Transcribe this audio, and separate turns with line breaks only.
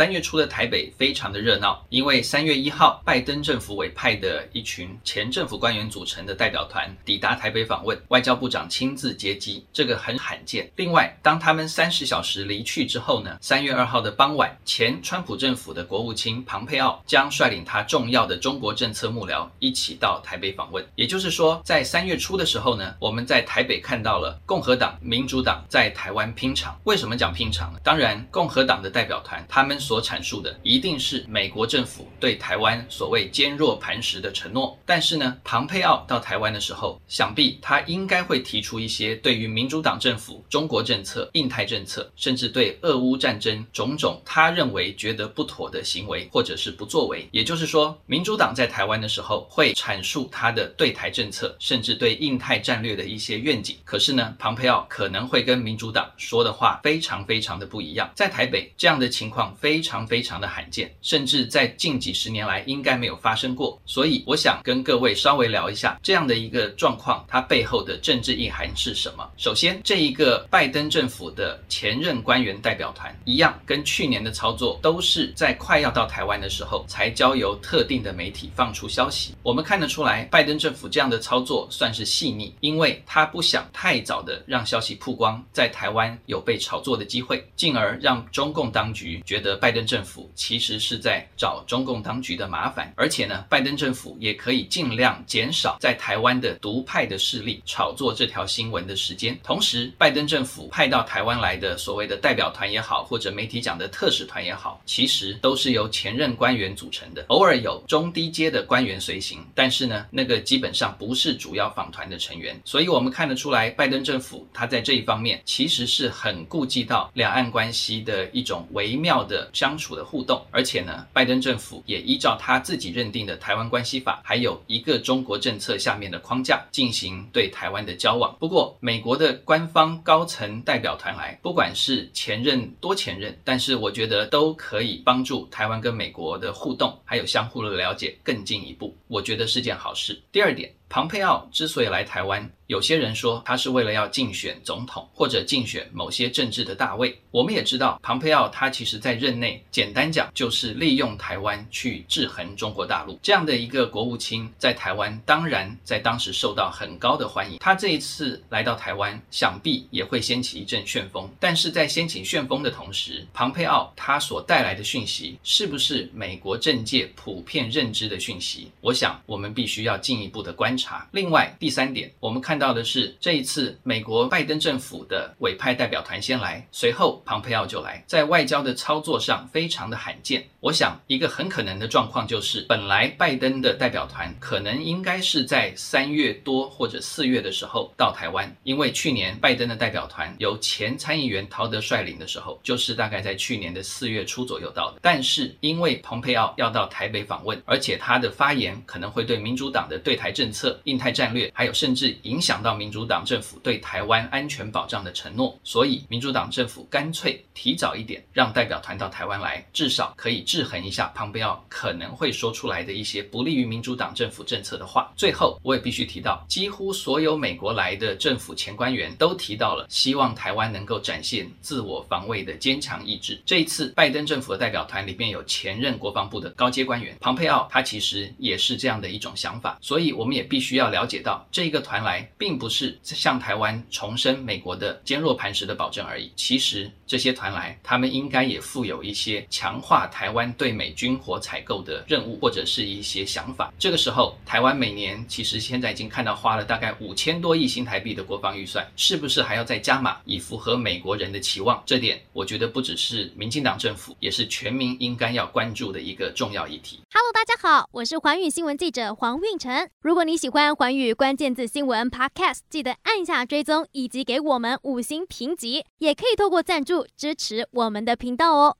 三月初的台北非常的热闹，因为三月一号，拜登政府委派的一群前政府官员组成的代表团抵达台北访问，外交部长亲自接机，这个很罕见。另外，当他们三十小时离去之后呢，三月二号的傍晚，前川普政府的国务卿庞佩奥将率领他重要的中国政策幕僚一起到台北访问。也就是说，在三月初的时候呢，我们在台北看到了共和党、民主党在台湾拼场。为什么讲拼场呢？当然，共和党的代表团他们。所阐述的一定是美国政府对台湾所谓坚若磐石的承诺，但是呢，庞佩奥到台湾的时候，想必他应该会提出一些对于民主党政府、中国政策、印太政策，甚至对俄乌战争种种他认为觉得不妥的行为或者是不作为。也就是说，民主党在台湾的时候会阐述他的对台政策，甚至对印太战略的一些愿景。可是呢，庞佩奥可能会跟民主党说的话非常非常的不一样。在台北这样的情况非。非常非常的罕见，甚至在近几十年来应该没有发生过。所以我想跟各位稍微聊一下这样的一个状况，它背后的政治意涵是什么？首先，这一个拜登政府的前任官员代表团一样，跟去年的操作都是在快要到台湾的时候才交由特定的媒体放出消息。我们看得出来，拜登政府这样的操作算是细腻，因为他不想太早的让消息曝光，在台湾有被炒作的机会，进而让中共当局觉得。拜登政府其实是在找中共当局的麻烦，而且呢，拜登政府也可以尽量减少在台湾的独派的势力炒作这条新闻的时间。同时，拜登政府派到台湾来的所谓的代表团也好，或者媒体讲的特使团也好，其实都是由前任官员组成的，偶尔有中低阶的官员随行，但是呢，那个基本上不是主要访团的成员。所以，我们看得出来，拜登政府他在这一方面其实是很顾及到两岸关系的一种微妙的。相处的互动，而且呢，拜登政府也依照他自己认定的台湾关系法，还有一个中国政策下面的框架进行对台湾的交往。不过，美国的官方高层代表团来，不管是前任多前任，但是我觉得都可以帮助台湾跟美国的互动，还有相互的了解更进一步，我觉得是件好事。第二点，庞佩奥之所以来台湾，有些人说他是为了要竞选总统或者竞选某些政治的大位。我们也知道，庞佩奥他其实在任内，简单讲就是利用台湾去制衡中国大陆。这样的一个国务卿在台湾，当然在当时受到很高的欢迎。他这一次来到台湾，想必也会掀起一阵旋风。但是在掀起旋风的同时，庞佩奥他所带来的讯息，是不是美国政界普遍认知的讯息？我想我们必须要进一步的观察察。另外，第三点，我们看。到的是这一次美国拜登政府的委派代表团先来，随后庞培奥就来，在外交的操作上非常的罕见。我想一个很可能的状况就是，本来拜登的代表团可能应该是在三月多或者四月的时候到台湾，因为去年拜登的代表团由前参议员陶德率领的时候，就是大概在去年的四月初左右到的。但是因为蓬佩奥要到台北访问，而且他的发言可能会对民主党的对台政策、印太战略，还有甚至影响。到民主党政府对台湾安全保障的承诺，所以民主党政府干脆提早一点让代表团到台湾来，至少可以制衡一下庞佩奥可能会说出来的一些不利于民主党政府政策的话。最后，我也必须提到，几乎所有美国来的政府前官员都提到了希望台湾能够展现自我防卫的坚强意志。这一次，拜登政府的代表团里面有前任国防部的高阶官员，庞佩奥他其实也是这样的一种想法，所以我们也必须要了解到这一个团来。并不是向台湾重申美国的坚若磐石的保证而已。其实这些团来，他们应该也负有一些强化台湾对美军火采购的任务，或者是一些想法。这个时候，台湾每年其实现在已经看到花了大概五千多亿新台币的国防预算，是不是还要再加码，以符合美国人的期望？这点我觉得不只是民进党政府，也是全民应该要关注的一个重要议题。
Hello，大家好，我是环宇新闻记者黄运成。如果你喜欢环宇关键字新闻 Podcast，记得按下追踪以及给我们五星评级，也可以透过赞助支持我们的频道哦。